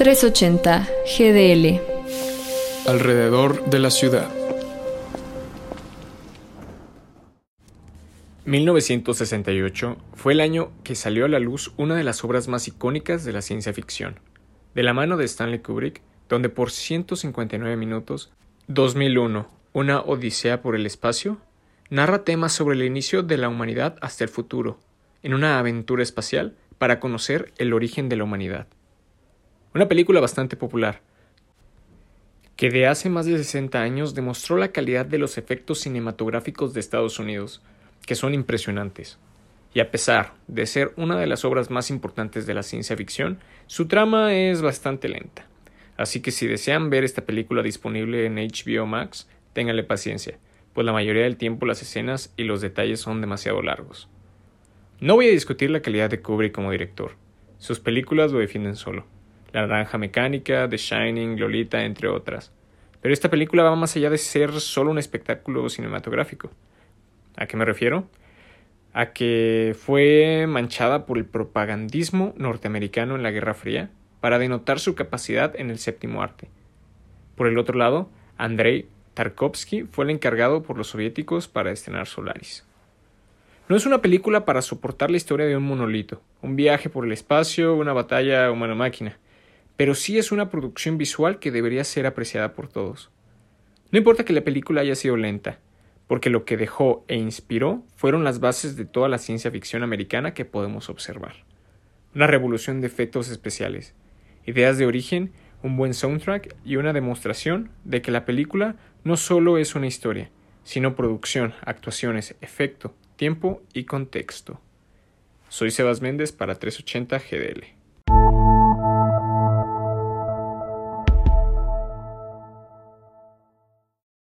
380 GDL. Alrededor de la ciudad. 1968 fue el año que salió a la luz una de las obras más icónicas de la ciencia ficción, de la mano de Stanley Kubrick, donde por 159 minutos, 2001, una odisea por el espacio, narra temas sobre el inicio de la humanidad hasta el futuro, en una aventura espacial para conocer el origen de la humanidad. Una película bastante popular, que de hace más de 60 años demostró la calidad de los efectos cinematográficos de Estados Unidos, que son impresionantes. Y a pesar de ser una de las obras más importantes de la ciencia ficción, su trama es bastante lenta. Así que si desean ver esta película disponible en HBO Max, ténganle paciencia, pues la mayoría del tiempo las escenas y los detalles son demasiado largos. No voy a discutir la calidad de Kubrick como director. Sus películas lo defienden solo. La Naranja Mecánica, The Shining, Lolita, entre otras. Pero esta película va más allá de ser solo un espectáculo cinematográfico. ¿A qué me refiero? A que fue manchada por el propagandismo norteamericano en la Guerra Fría para denotar su capacidad en el séptimo arte. Por el otro lado, Andrei Tarkovsky fue el encargado por los soviéticos para estrenar Solaris. No es una película para soportar la historia de un monolito, un viaje por el espacio, una batalla humano-máquina, pero sí es una producción visual que debería ser apreciada por todos. No importa que la película haya sido lenta, porque lo que dejó e inspiró fueron las bases de toda la ciencia ficción americana que podemos observar. Una revolución de efectos especiales, ideas de origen, un buen soundtrack y una demostración de que la película no solo es una historia, sino producción, actuaciones, efecto, tiempo y contexto. Soy Sebas Méndez para 380 GDL.